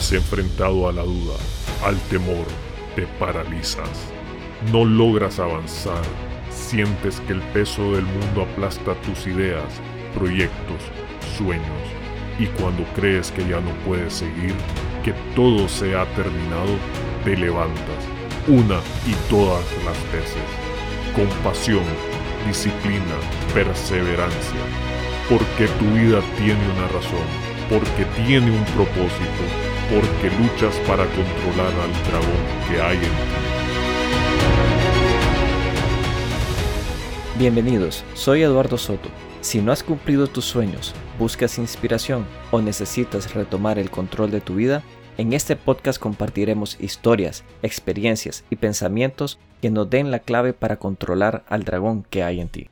has enfrentado a la duda, al temor, te paralizas. No logras avanzar, sientes que el peso del mundo aplasta tus ideas, proyectos, sueños. Y cuando crees que ya no puedes seguir, que todo se ha terminado, te levantas, una y todas las veces, con pasión, disciplina, perseverancia, porque tu vida tiene una razón, porque tiene un propósito, porque luchas para controlar al dragón que hay en ti. Bienvenidos, soy Eduardo Soto. Si no has cumplido tus sueños, buscas inspiración o necesitas retomar el control de tu vida, en este podcast compartiremos historias, experiencias y pensamientos que nos den la clave para controlar al dragón que hay en ti.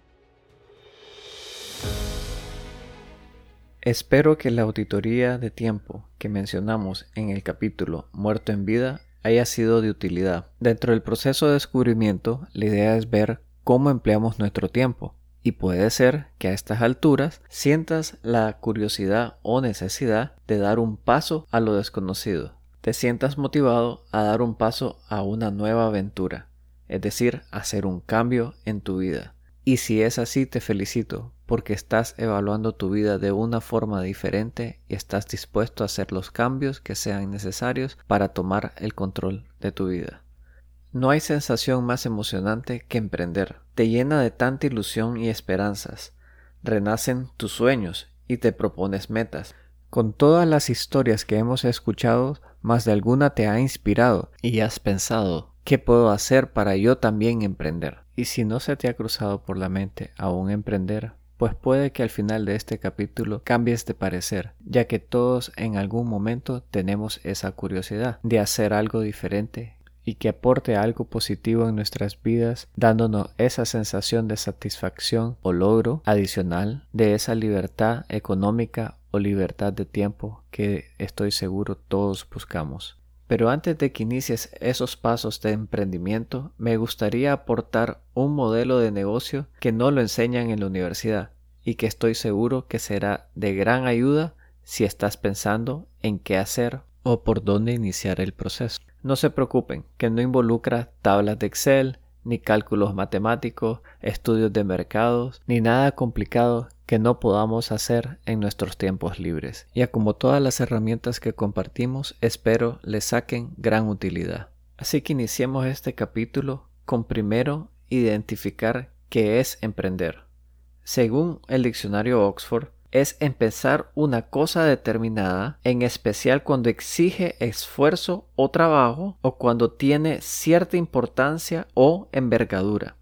Espero que la auditoría de tiempo que mencionamos en el capítulo Muerto en vida haya sido de utilidad. Dentro del proceso de descubrimiento, la idea es ver cómo empleamos nuestro tiempo. Y puede ser que a estas alturas sientas la curiosidad o necesidad de dar un paso a lo desconocido. Te sientas motivado a dar un paso a una nueva aventura, es decir, hacer un cambio en tu vida. Y si es así, te felicito, porque estás evaluando tu vida de una forma diferente y estás dispuesto a hacer los cambios que sean necesarios para tomar el control de tu vida. No hay sensación más emocionante que emprender. Te llena de tanta ilusión y esperanzas. Renacen tus sueños y te propones metas. Con todas las historias que hemos escuchado, más de alguna te ha inspirado y has pensado, ¿qué puedo hacer para yo también emprender? Y si no se te ha cruzado por la mente aún emprender, pues puede que al final de este capítulo cambies de parecer, ya que todos en algún momento tenemos esa curiosidad de hacer algo diferente y que aporte algo positivo en nuestras vidas, dándonos esa sensación de satisfacción o logro adicional de esa libertad económica o libertad de tiempo que estoy seguro todos buscamos. Pero antes de que inicies esos pasos de emprendimiento, me gustaría aportar un modelo de negocio que no lo enseñan en la universidad y que estoy seguro que será de gran ayuda si estás pensando en qué hacer o por dónde iniciar el proceso. No se preocupen, que no involucra tablas de Excel, ni cálculos matemáticos, estudios de mercados, ni nada complicado que no podamos hacer en nuestros tiempos libres. Ya como todas las herramientas que compartimos, espero les saquen gran utilidad. Así que iniciemos este capítulo con primero identificar qué es emprender. Según el diccionario Oxford, es empezar una cosa determinada, en especial cuando exige esfuerzo o trabajo o cuando tiene cierta importancia o envergadura.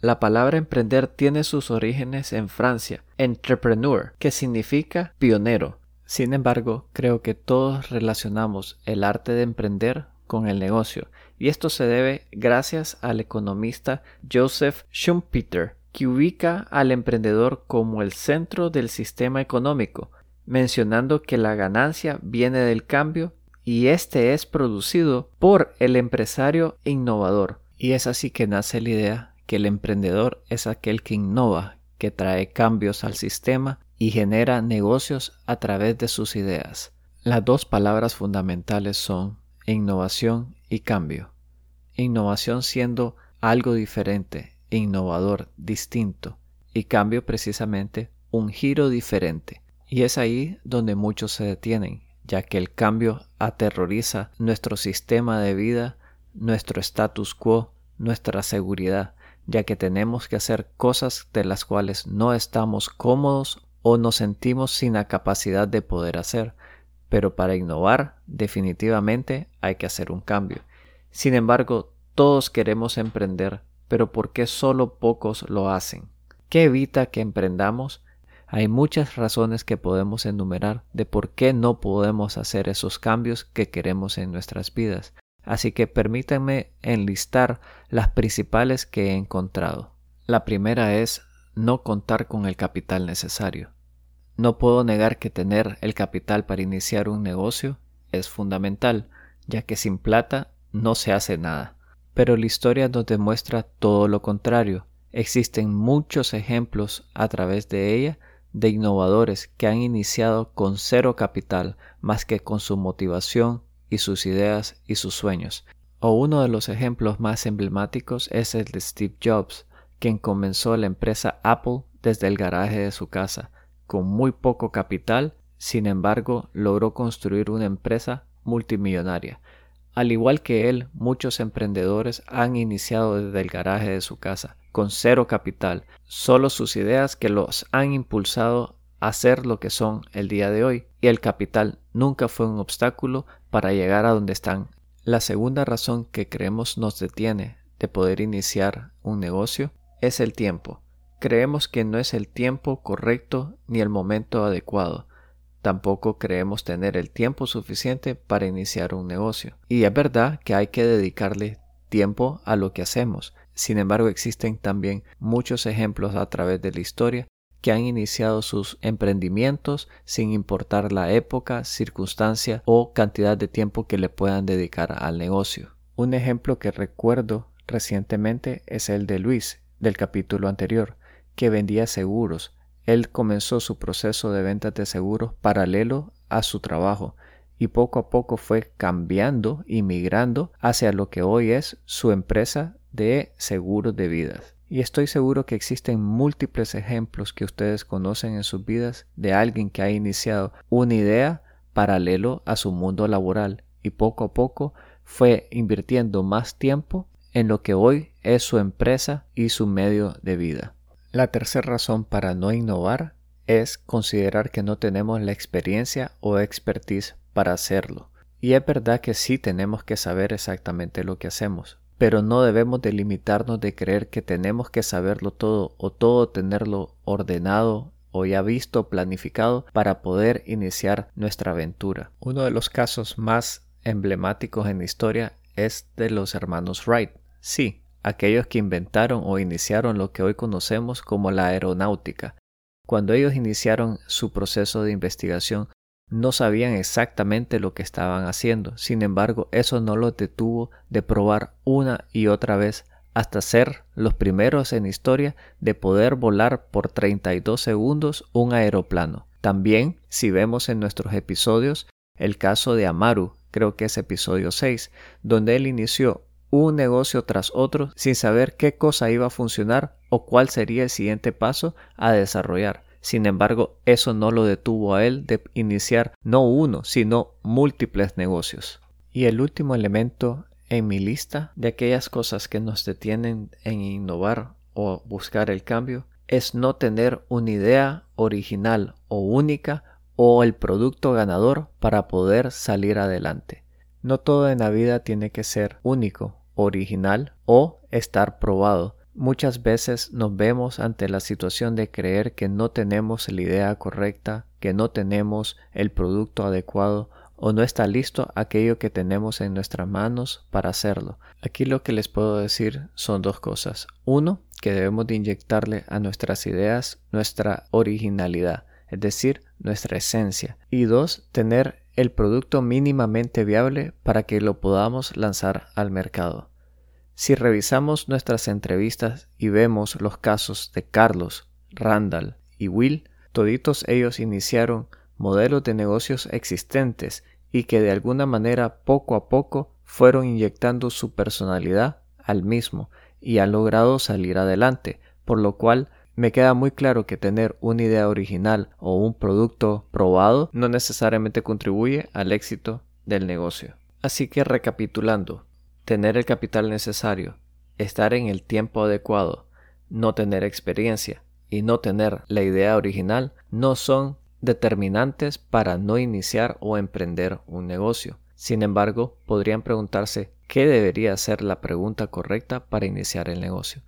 La palabra emprender tiene sus orígenes en Francia, entrepreneur, que significa pionero. Sin embargo, creo que todos relacionamos el arte de emprender con el negocio, y esto se debe gracias al economista Joseph Schumpeter, que ubica al emprendedor como el centro del sistema económico, mencionando que la ganancia viene del cambio y este es producido por el empresario innovador. Y es así que nace la idea que el emprendedor es aquel que innova, que trae cambios al sistema y genera negocios a través de sus ideas. Las dos palabras fundamentales son innovación y cambio. Innovación siendo algo diferente, innovador, distinto, y cambio precisamente un giro diferente. Y es ahí donde muchos se detienen, ya que el cambio aterroriza nuestro sistema de vida, nuestro status quo, nuestra seguridad, ya que tenemos que hacer cosas de las cuales no estamos cómodos o nos sentimos sin la capacidad de poder hacer. Pero para innovar definitivamente hay que hacer un cambio. Sin embargo, todos queremos emprender, pero ¿por qué solo pocos lo hacen? ¿Qué evita que emprendamos? Hay muchas razones que podemos enumerar de por qué no podemos hacer esos cambios que queremos en nuestras vidas. Así que permítanme enlistar las principales que he encontrado. La primera es no contar con el capital necesario. No puedo negar que tener el capital para iniciar un negocio es fundamental, ya que sin plata no se hace nada. Pero la historia nos demuestra todo lo contrario. Existen muchos ejemplos a través de ella de innovadores que han iniciado con cero capital más que con su motivación y sus ideas y sus sueños. O uno de los ejemplos más emblemáticos es el de Steve Jobs, quien comenzó la empresa Apple desde el garaje de su casa, con muy poco capital, sin embargo logró construir una empresa multimillonaria. Al igual que él, muchos emprendedores han iniciado desde el garaje de su casa, con cero capital, solo sus ideas que los han impulsado a ser lo que son el día de hoy, y el capital nunca fue un obstáculo para llegar a donde están. La segunda razón que creemos nos detiene de poder iniciar un negocio es el tiempo. Creemos que no es el tiempo correcto ni el momento adecuado. Tampoco creemos tener el tiempo suficiente para iniciar un negocio. Y es verdad que hay que dedicarle tiempo a lo que hacemos. Sin embargo, existen también muchos ejemplos a través de la historia que han iniciado sus emprendimientos sin importar la época, circunstancia o cantidad de tiempo que le puedan dedicar al negocio. Un ejemplo que recuerdo recientemente es el de Luis, del capítulo anterior, que vendía seguros. Él comenzó su proceso de ventas de seguros paralelo a su trabajo y poco a poco fue cambiando y migrando hacia lo que hoy es su empresa de seguros de vidas. Y estoy seguro que existen múltiples ejemplos que ustedes conocen en sus vidas de alguien que ha iniciado una idea paralelo a su mundo laboral y poco a poco fue invirtiendo más tiempo en lo que hoy es su empresa y su medio de vida. La tercera razón para no innovar es considerar que no tenemos la experiencia o expertise para hacerlo. Y es verdad que sí tenemos que saber exactamente lo que hacemos, pero no debemos delimitarnos de creer que tenemos que saberlo todo o todo tenerlo ordenado o ya visto, planificado para poder iniciar nuestra aventura. Uno de los casos más emblemáticos en la historia es de los hermanos Wright. Sí, aquellos que inventaron o iniciaron lo que hoy conocemos como la aeronáutica. Cuando ellos iniciaron su proceso de investigación, no sabían exactamente lo que estaban haciendo. Sin embargo, eso no los detuvo de probar una y otra vez hasta ser los primeros en historia de poder volar por 32 segundos un aeroplano. También, si vemos en nuestros episodios, el caso de Amaru, creo que es episodio 6, donde él inició un negocio tras otro sin saber qué cosa iba a funcionar o cuál sería el siguiente paso a desarrollar. Sin embargo, eso no lo detuvo a él de iniciar no uno, sino múltiples negocios. Y el último elemento en mi lista de aquellas cosas que nos detienen en innovar o buscar el cambio es no tener una idea original o única o el producto ganador para poder salir adelante. No todo en la vida tiene que ser único, original o estar probado. Muchas veces nos vemos ante la situación de creer que no tenemos la idea correcta, que no tenemos el producto adecuado o no está listo aquello que tenemos en nuestras manos para hacerlo. Aquí lo que les puedo decir son dos cosas. Uno, que debemos de inyectarle a nuestras ideas nuestra originalidad, es decir, nuestra esencia. Y dos, tener el producto mínimamente viable para que lo podamos lanzar al mercado. Si revisamos nuestras entrevistas y vemos los casos de Carlos, Randall y Will, toditos ellos iniciaron modelos de negocios existentes y que de alguna manera poco a poco fueron inyectando su personalidad al mismo y han logrado salir adelante, por lo cual me queda muy claro que tener una idea original o un producto probado no necesariamente contribuye al éxito del negocio. Así que recapitulando, tener el capital necesario, estar en el tiempo adecuado, no tener experiencia y no tener la idea original no son determinantes para no iniciar o emprender un negocio. Sin embargo, podrían preguntarse qué debería ser la pregunta correcta para iniciar el negocio.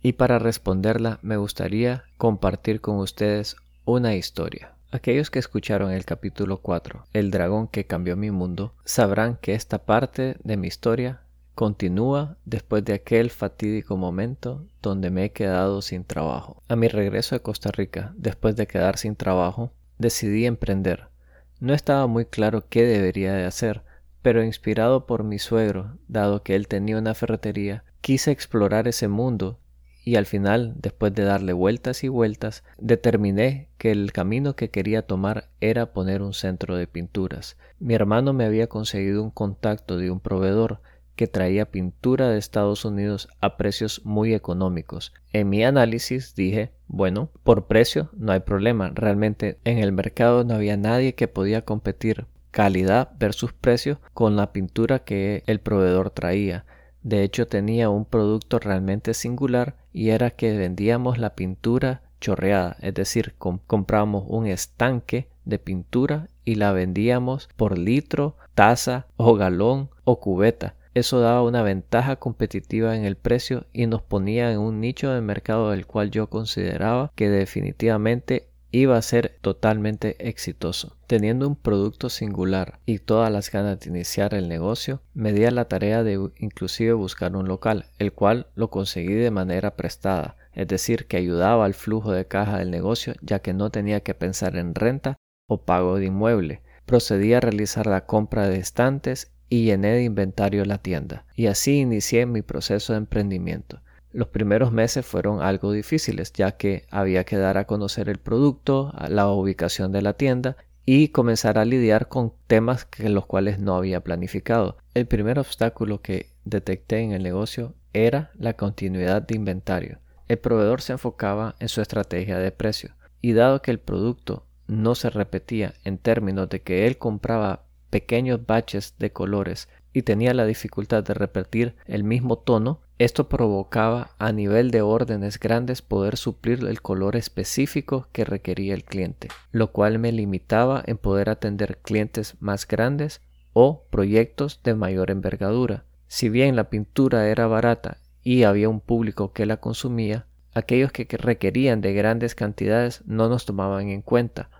Y para responderla me gustaría compartir con ustedes una historia. Aquellos que escucharon el capítulo 4, El dragón que cambió mi mundo, sabrán que esta parte de mi historia continúa después de aquel fatídico momento donde me he quedado sin trabajo. A mi regreso a Costa Rica, después de quedar sin trabajo, decidí emprender. No estaba muy claro qué debería de hacer, pero inspirado por mi suegro, dado que él tenía una ferretería, quise explorar ese mundo y al final, después de darle vueltas y vueltas, determiné que el camino que quería tomar era poner un centro de pinturas. Mi hermano me había conseguido un contacto de un proveedor que traía pintura de Estados Unidos a precios muy económicos. En mi análisis dije, bueno, por precio no hay problema. Realmente en el mercado no había nadie que podía competir calidad versus precio con la pintura que el proveedor traía. De hecho tenía un producto realmente singular y era que vendíamos la pintura chorreada, es decir, comprábamos un estanque de pintura y la vendíamos por litro, taza o galón o cubeta. Eso daba una ventaja competitiva en el precio y nos ponía en un nicho de mercado del cual yo consideraba que definitivamente iba a ser totalmente exitoso. Teniendo un producto singular y todas las ganas de iniciar el negocio, me di a la tarea de inclusive buscar un local, el cual lo conseguí de manera prestada, es decir, que ayudaba al flujo de caja del negocio ya que no tenía que pensar en renta o pago de inmueble. Procedí a realizar la compra de estantes y llené de inventario la tienda. Y así inicié mi proceso de emprendimiento. Los primeros meses fueron algo difíciles, ya que había que dar a conocer el producto, la ubicación de la tienda y comenzar a lidiar con temas que los cuales no había planificado. El primer obstáculo que detecté en el negocio era la continuidad de inventario. El proveedor se enfocaba en su estrategia de precio y dado que el producto no se repetía en términos de que él compraba pequeños baches de colores y tenía la dificultad de repetir el mismo tono, esto provocaba a nivel de órdenes grandes poder suplir el color específico que requería el cliente, lo cual me limitaba en poder atender clientes más grandes o proyectos de mayor envergadura. Si bien la pintura era barata y había un público que la consumía, aquellos que requerían de grandes cantidades no nos tomaban en cuenta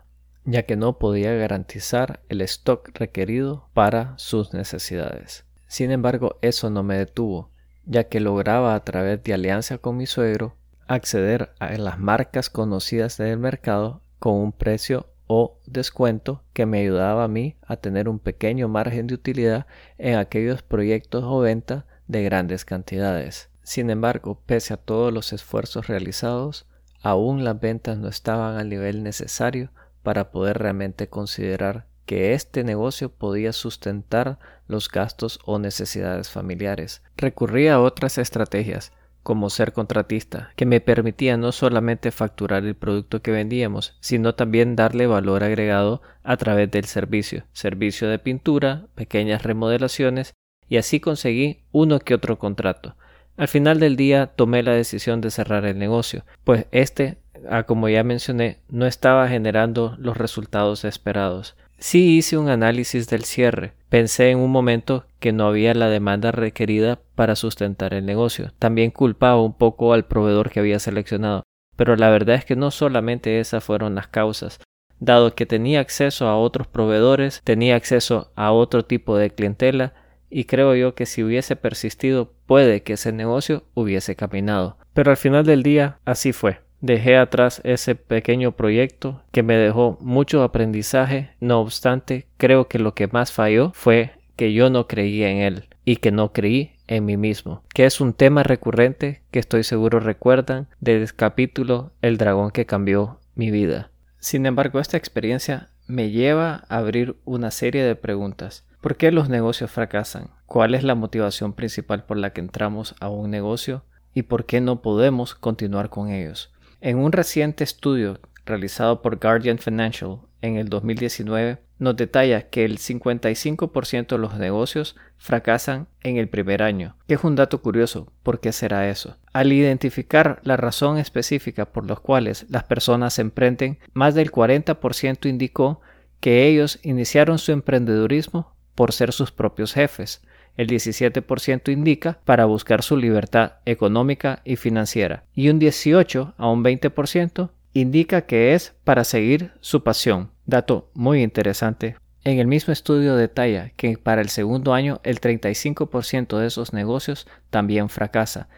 ya que no podía garantizar el stock requerido para sus necesidades. Sin embargo, eso no me detuvo, ya que lograba a través de alianza con mi suegro acceder a las marcas conocidas del mercado con un precio o descuento que me ayudaba a mí a tener un pequeño margen de utilidad en aquellos proyectos o ventas de grandes cantidades. Sin embargo, pese a todos los esfuerzos realizados, aún las ventas no estaban al nivel necesario para poder realmente considerar que este negocio podía sustentar los gastos o necesidades familiares. Recurrí a otras estrategias, como ser contratista, que me permitía no solamente facturar el producto que vendíamos, sino también darle valor agregado a través del servicio, servicio de pintura, pequeñas remodelaciones, y así conseguí uno que otro contrato. Al final del día tomé la decisión de cerrar el negocio, pues este Ah, como ya mencioné, no estaba generando los resultados esperados. Sí hice un análisis del cierre. Pensé en un momento que no había la demanda requerida para sustentar el negocio. También culpaba un poco al proveedor que había seleccionado. Pero la verdad es que no solamente esas fueron las causas. Dado que tenía acceso a otros proveedores, tenía acceso a otro tipo de clientela, y creo yo que si hubiese persistido puede que ese negocio hubiese caminado. Pero al final del día así fue. Dejé atrás ese pequeño proyecto que me dejó mucho aprendizaje, no obstante, creo que lo que más falló fue que yo no creía en él y que no creí en mí mismo, que es un tema recurrente que estoy seguro recuerdan del capítulo El dragón que cambió mi vida. Sin embargo, esta experiencia me lleva a abrir una serie de preguntas. ¿Por qué los negocios fracasan? ¿Cuál es la motivación principal por la que entramos a un negocio? ¿Y por qué no podemos continuar con ellos? En un reciente estudio realizado por Guardian Financial en el 2019, nos detalla que el 55% de los negocios fracasan en el primer año, que es un dato curioso. ¿Por qué será eso? Al identificar la razón específica por los cuales las personas se emprenden, más del 40% indicó que ellos iniciaron su emprendedurismo por ser sus propios jefes, el 17% indica para buscar su libertad económica y financiera, y un 18 a un 20% indica que es para seguir su pasión. Dato muy interesante. En el mismo estudio detalla que para el segundo año el 35% de esos negocios también fracasa.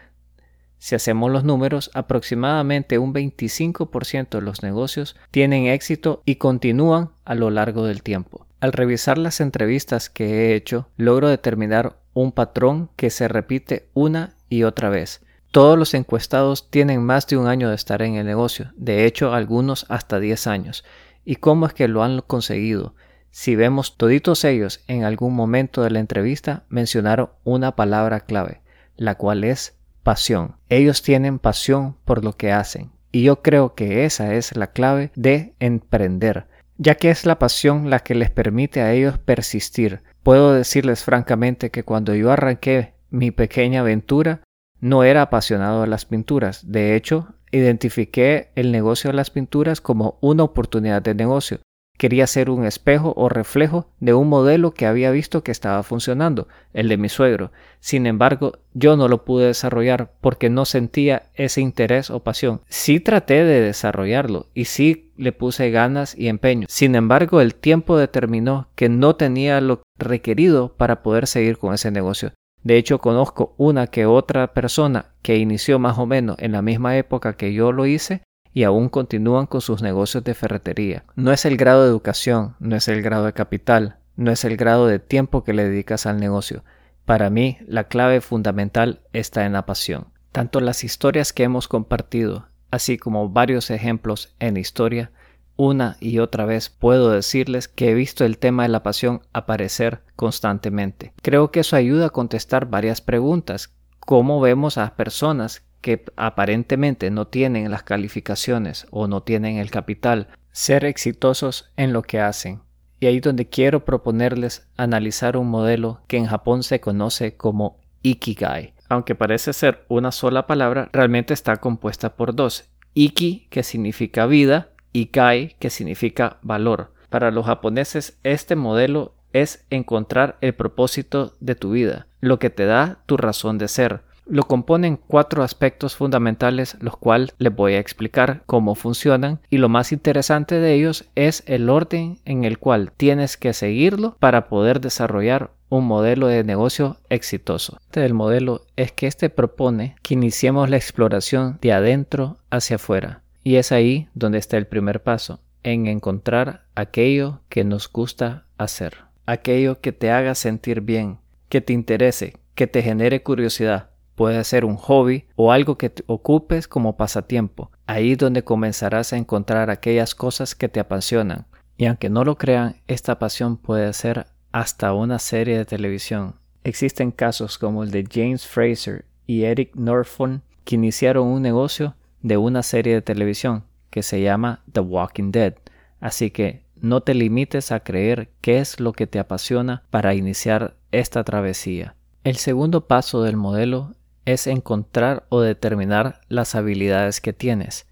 Si hacemos los números, aproximadamente un 25% de los negocios tienen éxito y continúan a lo largo del tiempo. Al revisar las entrevistas que he hecho, logro determinar un patrón que se repite una y otra vez. Todos los encuestados tienen más de un año de estar en el negocio, de hecho algunos hasta 10 años. ¿Y cómo es que lo han conseguido? Si vemos toditos ellos en algún momento de la entrevista mencionaron una palabra clave, la cual es pasión. Ellos tienen pasión por lo que hacen. Y yo creo que esa es la clave de emprender, ya que es la pasión la que les permite a ellos persistir. Puedo decirles francamente que cuando yo arranqué mi pequeña aventura, no era apasionado de las pinturas. De hecho, identifiqué el negocio de las pinturas como una oportunidad de negocio. Quería ser un espejo o reflejo de un modelo que había visto que estaba funcionando, el de mi suegro. Sin embargo, yo no lo pude desarrollar porque no sentía ese interés o pasión. Sí traté de desarrollarlo y sí le puse ganas y empeño. Sin embargo, el tiempo determinó que no tenía lo requerido para poder seguir con ese negocio. De hecho, conozco una que otra persona que inició más o menos en la misma época que yo lo hice y aún continúan con sus negocios de ferretería. No es el grado de educación, no es el grado de capital, no es el grado de tiempo que le dedicas al negocio. Para mí, la clave fundamental está en la pasión. Tanto las historias que hemos compartido, así como varios ejemplos en historia, una y otra vez puedo decirles que he visto el tema de la pasión aparecer constantemente. Creo que eso ayuda a contestar varias preguntas. ¿Cómo vemos a personas que aparentemente no tienen las calificaciones o no tienen el capital ser exitosos en lo que hacen? Y ahí donde quiero proponerles analizar un modelo que en Japón se conoce como Ikigai. Aunque parece ser una sola palabra, realmente está compuesta por dos. Iki, que significa vida, y kai, que significa valor. Para los japoneses, este modelo es encontrar el propósito de tu vida, lo que te da tu razón de ser. Lo componen cuatro aspectos fundamentales, los cuales les voy a explicar cómo funcionan y lo más interesante de ellos es el orden en el cual tienes que seguirlo para poder desarrollar un modelo de negocio exitoso. Este del modelo es que este propone que iniciemos la exploración de adentro hacia afuera. Y es ahí donde está el primer paso, en encontrar aquello que nos gusta hacer, aquello que te haga sentir bien, que te interese, que te genere curiosidad. Puede ser un hobby o algo que te ocupes como pasatiempo. Ahí donde comenzarás a encontrar aquellas cosas que te apasionan. Y aunque no lo crean, esta pasión puede ser hasta una serie de televisión. Existen casos como el de James Fraser y Eric Norfon que iniciaron un negocio de una serie de televisión que se llama The Walking Dead. Así que no te limites a creer qué es lo que te apasiona para iniciar esta travesía. El segundo paso del modelo es encontrar o determinar las habilidades que tienes.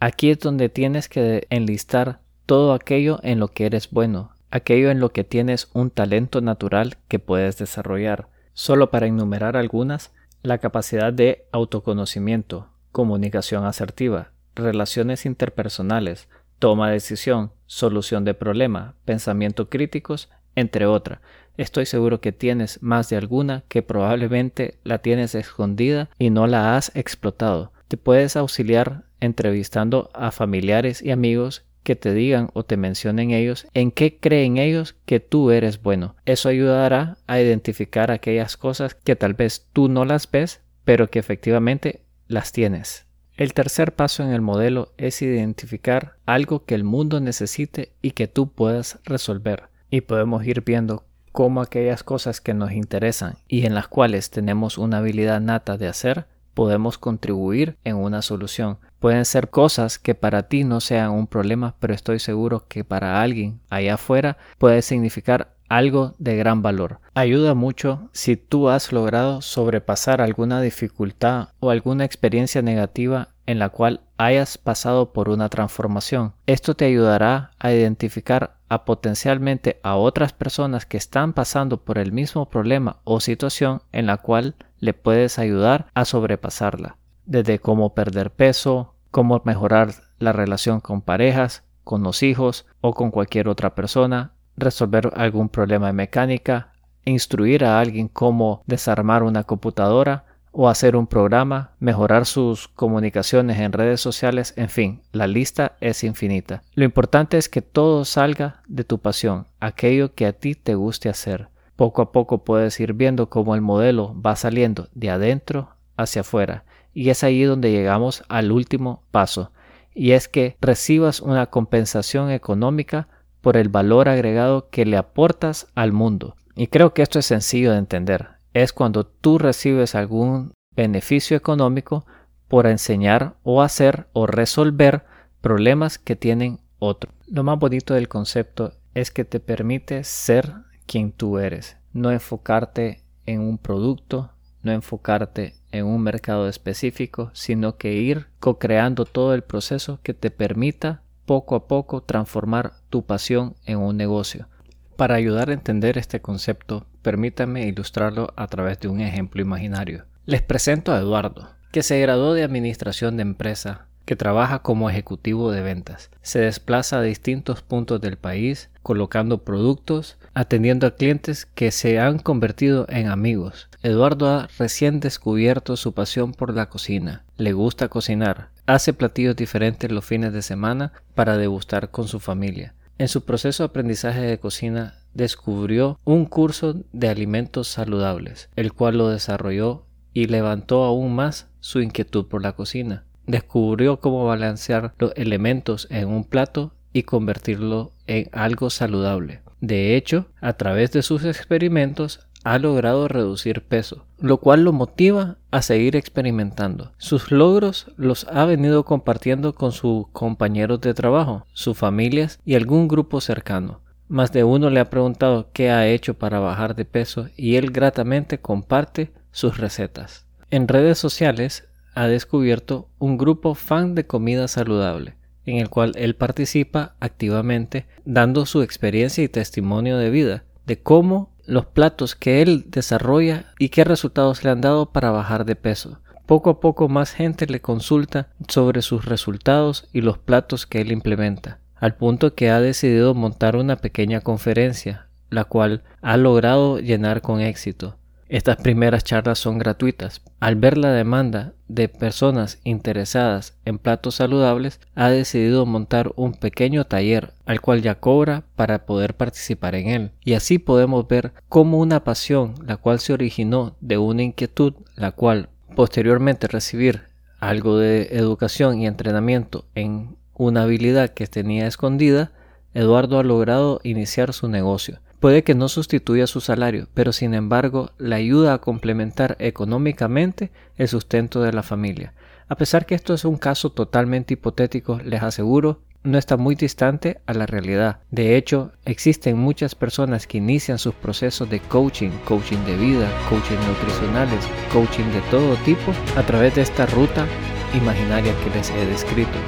Aquí es donde tienes que enlistar todo aquello en lo que eres bueno, aquello en lo que tienes un talento natural que puedes desarrollar. Solo para enumerar algunas, la capacidad de autoconocimiento, comunicación asertiva, relaciones interpersonales, toma de decisión, solución de problema, pensamiento críticos, entre otras. Estoy seguro que tienes más de alguna que probablemente la tienes escondida y no la has explotado. Te puedes auxiliar entrevistando a familiares y amigos que te digan o te mencionen ellos en qué creen ellos que tú eres bueno. Eso ayudará a identificar aquellas cosas que tal vez tú no las ves, pero que efectivamente las tienes. El tercer paso en el modelo es identificar algo que el mundo necesite y que tú puedas resolver. Y podemos ir viendo cómo aquellas cosas que nos interesan y en las cuales tenemos una habilidad nata de hacer, podemos contribuir en una solución. Pueden ser cosas que para ti no sean un problema, pero estoy seguro que para alguien allá afuera puede significar algo de gran valor. Ayuda mucho si tú has logrado sobrepasar alguna dificultad o alguna experiencia negativa en la cual hayas pasado por una transformación. Esto te ayudará a identificar a potencialmente a otras personas que están pasando por el mismo problema o situación en la cual le puedes ayudar a sobrepasarla. Desde cómo perder peso, cómo mejorar la relación con parejas, con los hijos o con cualquier otra persona, resolver algún problema de mecánica, instruir a alguien cómo desarmar una computadora o hacer un programa, mejorar sus comunicaciones en redes sociales, en fin, la lista es infinita. Lo importante es que todo salga de tu pasión, aquello que a ti te guste hacer. Poco a poco puedes ir viendo cómo el modelo va saliendo de adentro hacia afuera Y es ahí donde llegamos al último paso, y es que recibas una compensación económica por el valor agregado que le aportas al mundo. Y creo que esto es sencillo de entender. Es cuando tú recibes algún beneficio económico por enseñar o hacer o resolver problemas que tienen otros. Lo más bonito del concepto es que te permite ser quien tú eres, no enfocarte en un producto, no enfocarte en un mercado específico, sino que ir co-creando todo el proceso que te permita poco a poco transformar tu pasión en un negocio. Para ayudar a entender este concepto, permítame ilustrarlo a través de un ejemplo imaginario. Les presento a Eduardo, que se graduó de Administración de Empresa, que trabaja como ejecutivo de ventas. Se desplaza a distintos puntos del país, colocando productos, atendiendo a clientes que se han convertido en amigos. Eduardo ha recién descubierto su pasión por la cocina. Le gusta cocinar. Hace platillos diferentes los fines de semana para degustar con su familia. En su proceso de aprendizaje de cocina descubrió un curso de alimentos saludables, el cual lo desarrolló y levantó aún más su inquietud por la cocina. Descubrió cómo balancear los elementos en un plato y convertirlo en algo saludable. De hecho, a través de sus experimentos ha logrado reducir peso, lo cual lo motiva a seguir experimentando. Sus logros los ha venido compartiendo con sus compañeros de trabajo, sus familias y algún grupo cercano. Más de uno le ha preguntado qué ha hecho para bajar de peso y él gratamente comparte sus recetas. En redes sociales ha descubierto un grupo fan de comida saludable, en el cual él participa activamente dando su experiencia y testimonio de vida, de cómo los platos que él desarrolla y qué resultados le han dado para bajar de peso. Poco a poco más gente le consulta sobre sus resultados y los platos que él implementa, al punto que ha decidido montar una pequeña conferencia, la cual ha logrado llenar con éxito. Estas primeras charlas son gratuitas. Al ver la demanda de personas interesadas en platos saludables, ha decidido montar un pequeño taller al cual ya cobra para poder participar en él. Y así podemos ver cómo una pasión, la cual se originó de una inquietud, la cual posteriormente recibir algo de educación y entrenamiento en una habilidad que tenía escondida, Eduardo ha logrado iniciar su negocio. Puede que no sustituya su salario, pero sin embargo le ayuda a complementar económicamente el sustento de la familia. A pesar que esto es un caso totalmente hipotético, les aseguro, no está muy distante a la realidad. De hecho, existen muchas personas que inician sus procesos de coaching, coaching de vida, coaching nutricionales, coaching de todo tipo, a través de esta ruta imaginaria que les he descrito.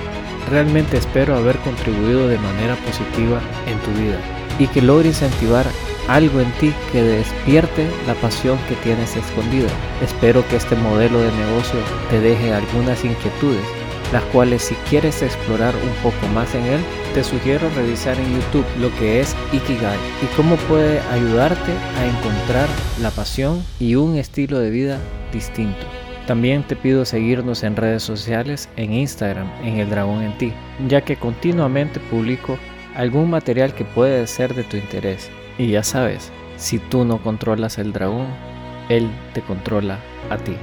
Realmente espero haber contribuido de manera positiva en tu vida y que logre incentivar algo en ti que despierte la pasión que tienes escondida. Espero que este modelo de negocio te deje algunas inquietudes, las cuales si quieres explorar un poco más en él, te sugiero revisar en YouTube lo que es Ikigai y cómo puede ayudarte a encontrar la pasión y un estilo de vida distinto. También te pido seguirnos en redes sociales, en Instagram, en El Dragón en Ti, ya que continuamente publico algún material que puede ser de tu interés. Y ya sabes, si tú no controlas el dragón, él te controla a ti.